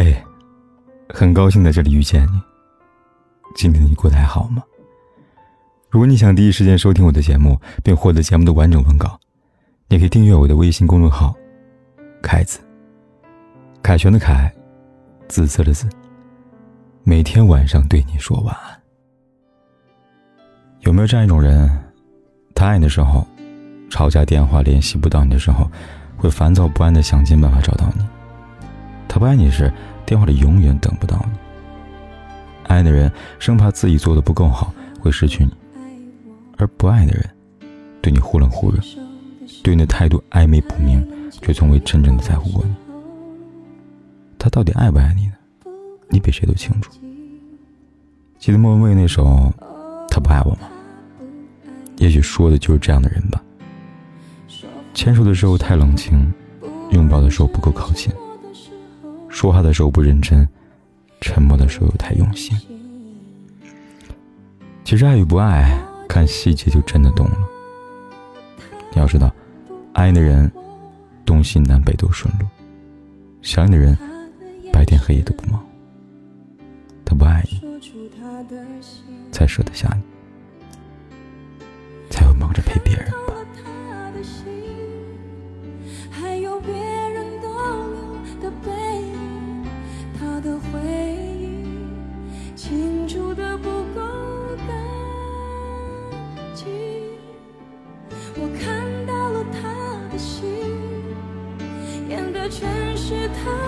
嘿，很高兴在这里遇见你。今天你过得还好吗？如果你想第一时间收听我的节目，并获得节目的完整文稿，你可以订阅我的微信公众号“凯子”。凯旋的凯，紫色的紫。每天晚上对你说晚安。有没有这样一种人？他爱你的时候，吵架电话联系不到你的时候，会烦躁不安的想尽办法找到你。他不爱你时，电话里永远等不到你。爱的人生怕自己做的不够好会失去你，而不爱的人，对你忽冷忽热，对你的态度暧昧不明，却从未真正的在乎过你。他到底爱不爱你呢？你比谁都清楚。记得莫文蔚那首《他不爱我》吗？也许说的就是这样的人吧。牵手的时候太冷清，拥抱的时候不够靠近。说话的时候不认真，沉默的时候又太用心。其实爱与不爱，看细节就真的懂了。你要知道，爱你的人，东西南北都顺路；想你的人，白天黑夜都不忙。他不爱你，才舍得下你，我看到了他的心演的全是他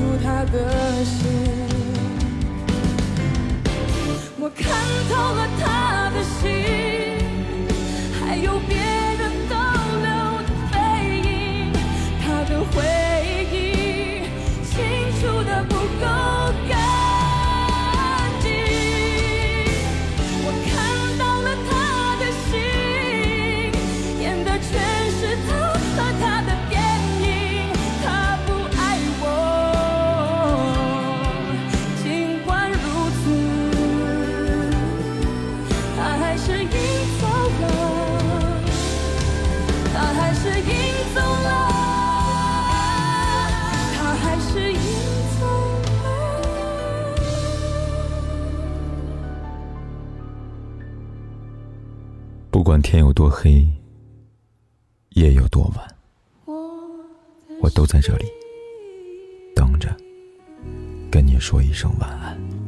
出他的心，我看透了他还是赢走了，他还是赢走了不管天有多黑，夜有多晚，我都在这里等着，跟你说一声晚安。